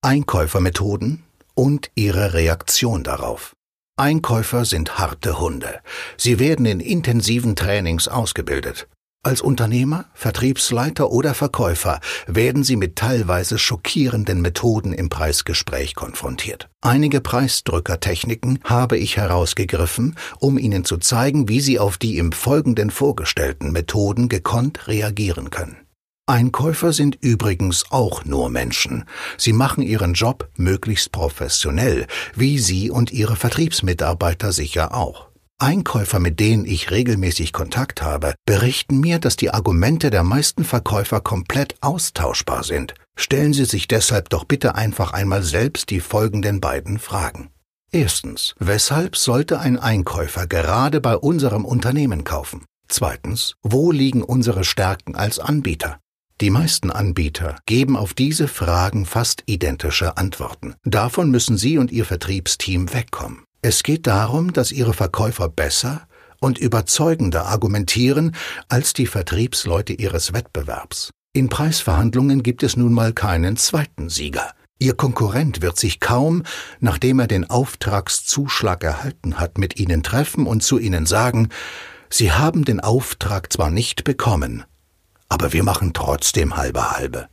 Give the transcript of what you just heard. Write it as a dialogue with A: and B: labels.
A: Einkäufermethoden und ihre Reaktion darauf. Einkäufer sind harte Hunde. Sie werden in intensiven Trainings ausgebildet. Als Unternehmer, Vertriebsleiter oder Verkäufer werden Sie mit teilweise schockierenden Methoden im Preisgespräch konfrontiert. Einige Preisdrückertechniken habe ich herausgegriffen, um Ihnen zu zeigen, wie Sie auf die im Folgenden vorgestellten Methoden gekonnt reagieren können. Einkäufer sind übrigens auch nur Menschen. Sie machen ihren Job möglichst professionell, wie Sie und Ihre Vertriebsmitarbeiter sicher auch. Einkäufer, mit denen ich regelmäßig Kontakt habe, berichten mir, dass die Argumente der meisten Verkäufer komplett austauschbar sind. Stellen Sie sich deshalb doch bitte einfach einmal selbst die folgenden beiden Fragen. Erstens, weshalb sollte ein Einkäufer gerade bei unserem Unternehmen kaufen? Zweitens, wo liegen unsere Stärken als Anbieter? Die meisten Anbieter geben auf diese Fragen fast identische Antworten. Davon müssen Sie und Ihr Vertriebsteam wegkommen. Es geht darum, dass ihre Verkäufer besser und überzeugender argumentieren als die Vertriebsleute ihres Wettbewerbs. In Preisverhandlungen gibt es nun mal keinen zweiten Sieger. Ihr Konkurrent wird sich kaum, nachdem er den Auftragszuschlag erhalten hat, mit Ihnen treffen und zu Ihnen sagen, Sie haben den Auftrag zwar nicht bekommen, aber wir machen trotzdem halbe halbe.